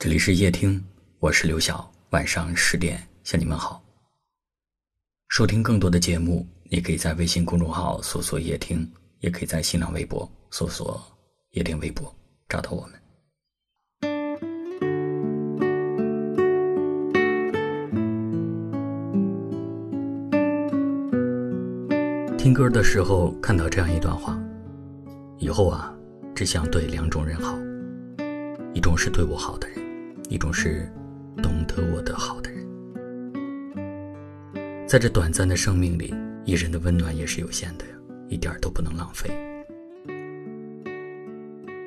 这里是夜听，我是刘晓。晚上十点向你们好。收听更多的节目，你可以在微信公众号搜索“夜听”，也可以在新浪微博搜索“夜听微博”找到我们。听歌的时候看到这样一段话：以后啊，只想对两种人好，一种是对我好的人。一种是懂得我的好的人，在这短暂的生命里，一人的温暖也是有限的呀，一点都不能浪费。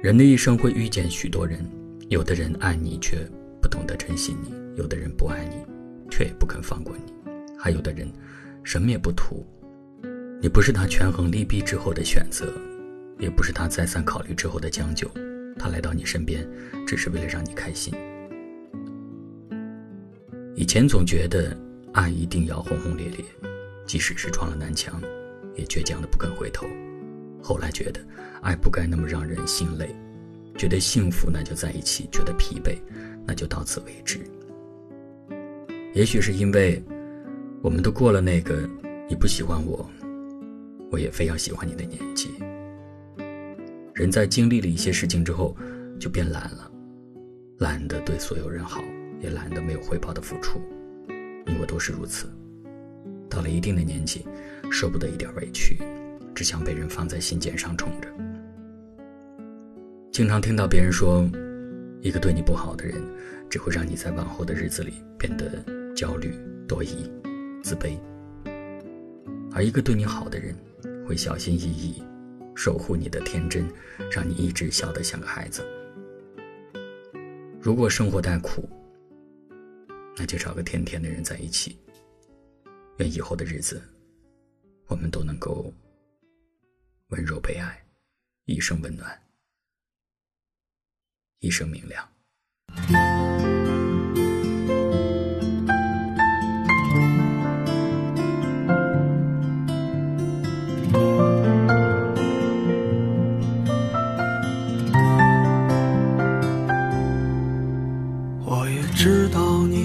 人的一生会遇见许多人，有的人爱你却不懂得珍惜你，有的人不爱你，却也不肯放过你，还有的人什么也不图，你不是他权衡利弊之后的选择，也不是他再三考虑之后的将就，他来到你身边，只是为了让你开心。以前总觉得爱一定要轰轰烈烈，即使是撞了南墙，也倔强的不肯回头。后来觉得爱不该那么让人心累，觉得幸福那就在一起，觉得疲惫那就到此为止。也许是因为我们都过了那个你不喜欢我，我也非要喜欢你的年纪。人在经历了一些事情之后，就变懒了，懒得对所有人好。也懒得没有回报的付出，你我都是如此。到了一定的年纪，舍不得一点委屈，只想被人放在心尖上宠着。经常听到别人说，一个对你不好的人，只会让你在往后的日子里变得焦虑、多疑、自卑；而一个对你好的人，会小心翼翼守护你的天真，让你一直笑得像个孩子。如果生活太苦，那就找个甜甜的人在一起。愿以后的日子，我们都能够温柔被爱，一生温暖，一生明亮。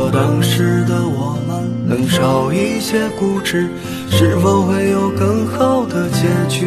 如果当时的我们。能少一些固执，是否会有更好的结局？